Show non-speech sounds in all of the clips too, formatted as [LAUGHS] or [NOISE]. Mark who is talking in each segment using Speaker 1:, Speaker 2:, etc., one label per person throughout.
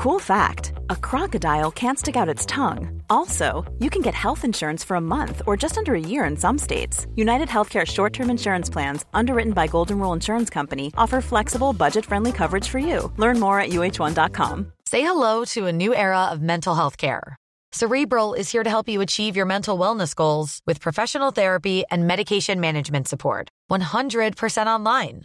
Speaker 1: Cool fact a crocodile can't stick out its tongue. Also, you can get health insurance for a month or just under a year in some states. United Healthcare short term insurance plans, underwritten by Golden Rule Insurance Company, offer flexible, budget friendly coverage for you. Learn more at uh1.com.
Speaker 2: Say hello to a new era of mental health care. Cerebral is here to help you achieve your mental wellness goals with professional therapy and medication management support. 100% online.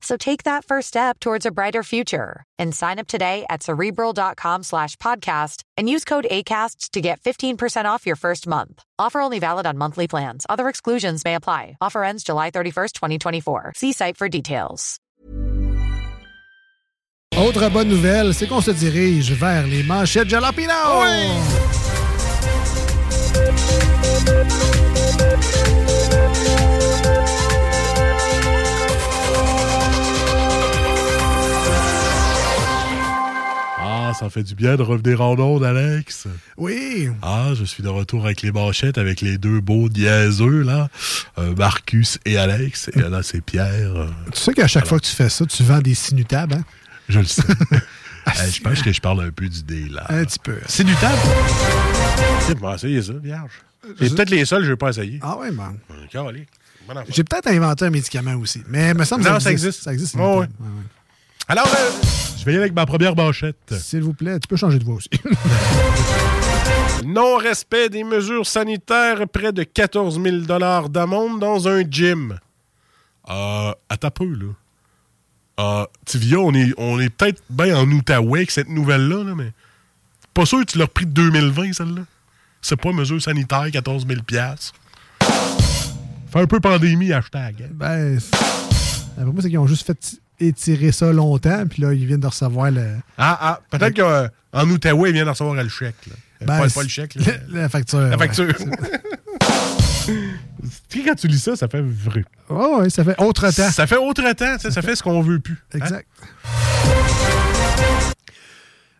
Speaker 2: So take that first step towards a brighter future and sign up today at cerebral.com slash podcast and use code ACAST to get 15% off your first month. Offer only valid on monthly plans. Other exclusions may apply. Offer ends July 31st, 2024. See site for details.
Speaker 3: Autre bonne nouvelle, c'est qu'on se dirige vers les manchettes Jalapino!
Speaker 4: Ah, ça fait du bien de revenir en onde, Alex.
Speaker 3: Oui.
Speaker 4: Ah, je suis de retour avec les manchettes, avec les deux beaux niaiseux, là. Euh, Marcus et Alex. Et là, c'est Pierre. euh,
Speaker 3: Tu sais qu'à chaque fois que tu fais ça, tu vends des sinutables, hein?
Speaker 4: je le sais. [LAUGHS] Eh, je pense que je parle un peu du dé, là.
Speaker 3: Un petit peu.
Speaker 4: C'est du table. Tu vas essayer ça, vierge. C'est peut-être les seuls que je vais pas essayer.
Speaker 3: Ah ouais, man.
Speaker 4: Affaire.
Speaker 3: J'ai peut-être inventé un médicament aussi, mais il me semble que
Speaker 4: Non,
Speaker 3: ça
Speaker 4: ça
Speaker 3: existe.
Speaker 4: existe.
Speaker 3: Ça existe.
Speaker 4: Ouais. Alors, euh, je vais y aller avec ma première manchette.
Speaker 3: S'il vous plaît, tu peux changer de voix aussi. [LAUGHS]
Speaker 4: Non-respect des mesures sanitaires, près de 14 000 d'amende dans un gym. Euh, à ta peu, là. Euh, Tivia, on est, on est peut-être bien en Outaouais avec cette nouvelle-là, là, mais pas sûr que tu l'as repris de 2020, celle-là. C'est pas mesure sanitaire, 14 000 Fait un peu pandémie, hashtag. hein.
Speaker 3: ben, pour moi, c'est qu'ils ont juste fait étirer ça longtemps, puis là, ils viennent de recevoir le.
Speaker 4: Ah, ah, peut-être qu'en Outaouais, il vient de recevoir le chèque. Là.
Speaker 3: Ben,
Speaker 4: pas, pas le chèque, là.
Speaker 3: La, [LAUGHS] la facture.
Speaker 4: La facture. [LAUGHS] Quand tu lis ça, ça fait vrai.
Speaker 3: Ouais, ça fait autre temps.
Speaker 4: Ça fait autre temps, sais, ça fait ce qu'on veut plus. hein?
Speaker 3: Exact.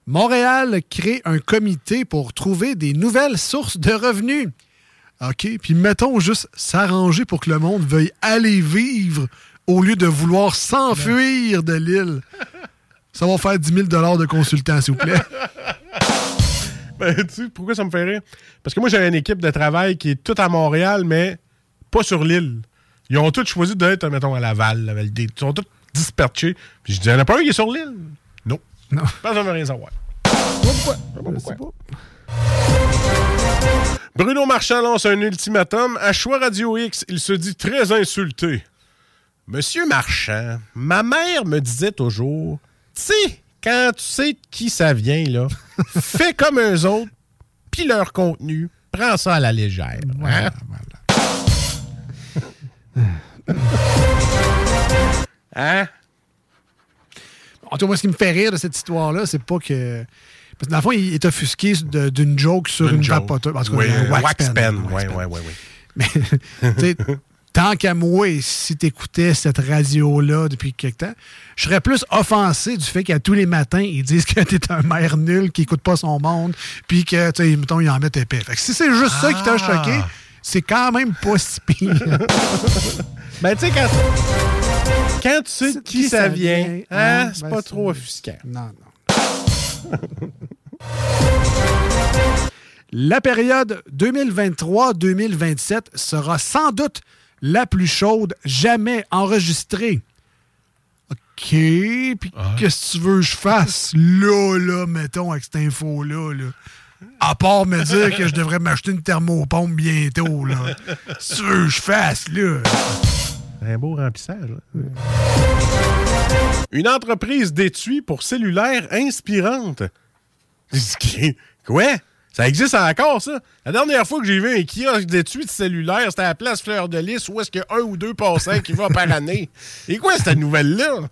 Speaker 3: Montréal crée un comité pour trouver des nouvelles sources de revenus. OK, puis mettons juste s'arranger pour que le monde veuille aller vivre au lieu de vouloir s'enfuir de l'île. Ça va faire 10 000 de consultant, s'il vous plaît. [LAUGHS]
Speaker 4: Ben, tu sais, pourquoi ça me fait rire? Parce que moi, j'ai une équipe de travail qui est toute à Montréal, mais pas sur l'île. Ils ont tous choisi d'être, mettons, à Laval, la Valdée. Ils sont tous dispersés. Puis je dis, il n'y en a pas un qui est sur l'île? Non.
Speaker 3: Non.
Speaker 4: Pas besoin de rien savoir.
Speaker 3: Pourquoi?
Speaker 4: Je sais pas. Bruno Marchand lance un ultimatum. À Choix Radio X, il se dit très insulté. Monsieur Marchand, ma mère me disait toujours, tu sais, quand tu sais de qui ça vient, là, [LAUGHS] fais comme eux autres, puis leur contenu, prends ça à la légère. hein? Hein?
Speaker 3: En tout cas, moi, ce qui me fait rire de cette histoire-là, c'est pas que. Parce que dans le fond, il est offusqué d'une joke sur une,
Speaker 4: Une
Speaker 3: vapoteuse. En tout cas,
Speaker 4: Oui,
Speaker 3: un wax,
Speaker 4: wax
Speaker 3: pen.
Speaker 4: Oui, oui, oui, oui.
Speaker 3: Mais, tu sais, tant qu'à moi, si t'écoutais cette radio-là depuis quelque temps, je serais plus offensé du fait qu'à tous les matins, ils disent que t'es un maire nul qui écoute pas son monde, puis que, tu sais, mettons, ils en mettent épais. Fait que si c'est juste ça qui t'a
Speaker 4: Ah.
Speaker 3: choqué, c'est quand même pas si pire. [LAUGHS]
Speaker 4: Ben, tu sais, quand, quand tu sais de qui, ça vient, hein,
Speaker 3: hein,
Speaker 4: c'est
Speaker 3: ben,
Speaker 4: pas trop offusquant.
Speaker 3: Non, non. [LAUGHS] La période 2023-2027 sera sans doute la plus chaude jamais enregistrée. OK, puis qu'est-ce que tu veux que je fasse? Là, là, mettons, avec cette info-là, là? À part me dire que je devrais m'acheter une thermopompe bientôt, là. Qu'est-ce que tu veux que je fasse, là?
Speaker 4: Un beau remplissage. là. Une entreprise d'étui pour cellulaire inspirante. [LAUGHS] Quoi? Ça existe encore, ça? La dernière fois que j'ai vu un kiosque d'étui de cellulaire, c'était à la place Fleur de Lys où est-ce qu'il y a un ou deux passants qui vont par année. [LAUGHS] Et quoi, cette nouvelle-là?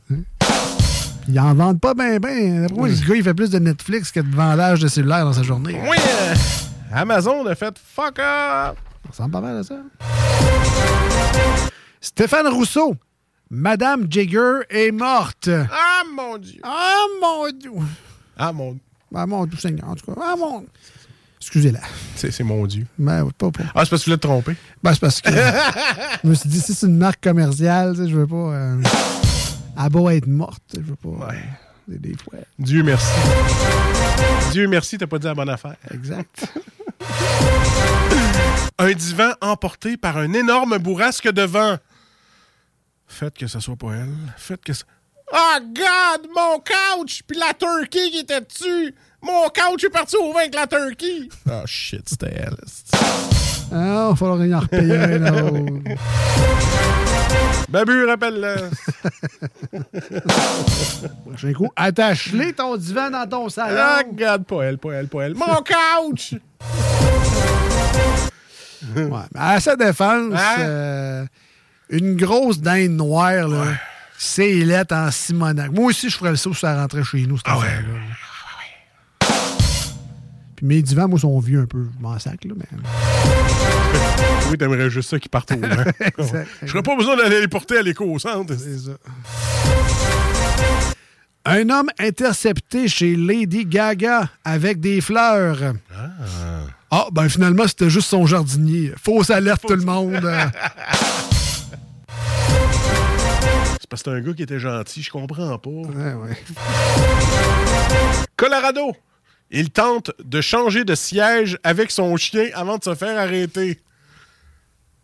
Speaker 3: Ils en vendent pas bien, bien. Moi, ce gars, il fait plus de Netflix que de vendage de cellulaire dans sa journée.
Speaker 4: Oui, euh, Amazon a fait fuck up.
Speaker 3: Ça ressemble pas mal à ça. Stéphane Rousseau. Madame Jagger est morte.
Speaker 4: Ah mon Dieu.
Speaker 3: Ah mon Dieu.
Speaker 4: Ah mon
Speaker 3: Ah mon Dieu Seigneur, en tout cas. Ah mon. Excusez-la.
Speaker 4: C'est mon Dieu.
Speaker 3: Ouais, pas, pas.
Speaker 4: Ah, c'est parce que tu l'as trompé.
Speaker 3: Ben, c'est parce que. je me suis dit, si c'est une marque commerciale, tu sais, je veux pas. Euh, elle a beau être morte, je veux pas.
Speaker 4: Ouais.
Speaker 3: euh, des, des fois.
Speaker 4: Dieu merci. Dieu merci, t'as pas dit la bonne affaire.
Speaker 3: Exact.
Speaker 4: Un divan emporté par un énorme bourrasque de vent. Faites que ce soit pas elle. Faites que ça. Oh God! Mon couch! Puis la turkey qui était dessus! Mon couch est parti au vent avec la turkey! Oh shit, c'était elle.
Speaker 3: Ah, il va falloir y en repayer un autre. [LAUGHS]
Speaker 4: Babu, rappelle-le. [LAUGHS]
Speaker 3: Prochain coup, attache-les ton divan dans ton salon.
Speaker 4: Ah, regarde, pas elle, pas elle, pas elle. Mon [LAUGHS] couch!
Speaker 3: Ouais, mais à sa défense,
Speaker 4: Hein?
Speaker 3: euh, une grosse dinde noire, là, c'est lettre en Simonac. Moi aussi, je ferais le saut si ça rentrait chez nous, cette
Speaker 4: Ah ouais.
Speaker 3: Puis mes divans, moi, sont vieux un peu. Je m'en sac, là, mais... [LAUGHS]
Speaker 4: Oui, t'aimerais juste ça qui partent au vent. [LAUGHS] Je n'aurais pas besoin d'aller les porter à l'éco-centre.
Speaker 3: C'est ça. Un homme intercepté chez Lady Gaga avec des fleurs. Ah, ben finalement, c'était juste son jardinier. Fausse alerte, tout le monde. [LAUGHS]
Speaker 4: C'est parce que c'est un gars qui était gentil, je comprends pas.
Speaker 3: Ouais, ouais.
Speaker 4: Colorado, il tente de changer de siège avec son chien avant de se faire arrêter.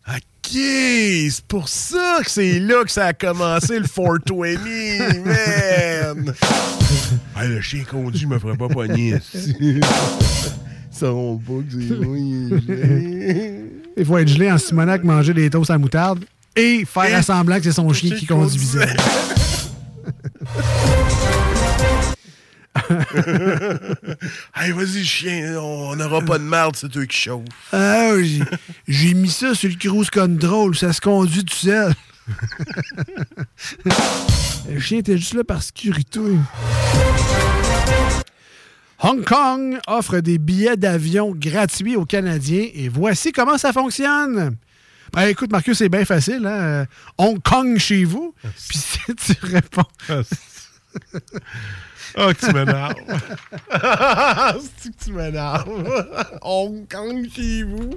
Speaker 4: OK, c'est pour ça que c'est là que ça a commencé le 420, [LAUGHS] man! Hey, le chien conduit me ferait pas pogner. Ils sauront pas que c'est. [LAUGHS] Il
Speaker 3: faut être gelé en Simonac, manger des toasts à moutarde et faire
Speaker 4: Et-
Speaker 3: semblant que c'est son chien qui conduisait. [LAUGHS]
Speaker 4: Hey, vas-y, chien, on n'aura pas de merde, c'est toi qui chauffe.
Speaker 3: Ah, j'ai- j'ai mis ça sur le cruise control, ça se conduit tout seul. [LAUGHS] le chien était juste là par sécurité. Hong Kong offre des billets d'avion gratuits aux Canadiens et voici comment ça fonctionne. Ben, écoute, Marcus, c'est bien facile. Hein? Euh, Hong Kong chez vous. Puis si tu réponds,
Speaker 4: Oh, que tu m'énerves. [LAUGHS] C'est que tu m'énerves? [LAUGHS] Hong Kong chez vous.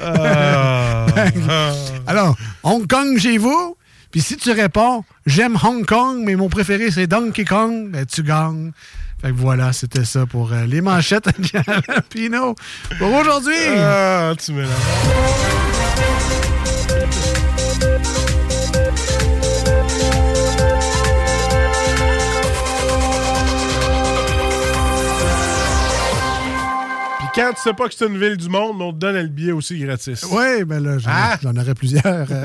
Speaker 4: Ah. [LAUGHS]
Speaker 3: alors, Hong Kong chez vous. Puis si tu réponds, j'aime Hong Kong, mais mon préféré c'est Donkey Kong, ben tu gagnes. Fait que voilà, c'était ça pour euh, les manchettes à Pino. Pour aujourd'hui.
Speaker 4: Ah, tu m'énerves. Quand tu sais pas que c'est une ville du monde, on te donne le billet aussi gratis.
Speaker 3: Oui, ben là, j'en,
Speaker 4: Ah!
Speaker 3: j'en aurais plusieurs. [LAUGHS]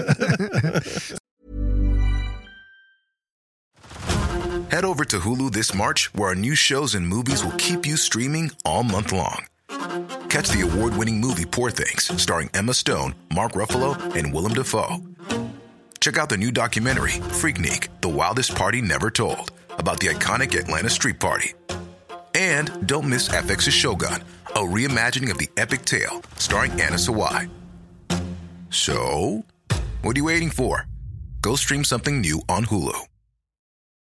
Speaker 5: Head over to Hulu this March, where our new shows and movies will keep you streaming all month long. Catch the award winning movie Poor Things, starring Emma Stone, Mark Ruffalo, and Willem Dafoe. Check out the new documentary, Freaknik The Wildest Party Never Told, about the iconic Atlanta Street Party. And don't miss FX's Shogun, a reimagining of the epic tale, starring Anna Sawai. So, what are you waiting for? Go stream something new on Hulu.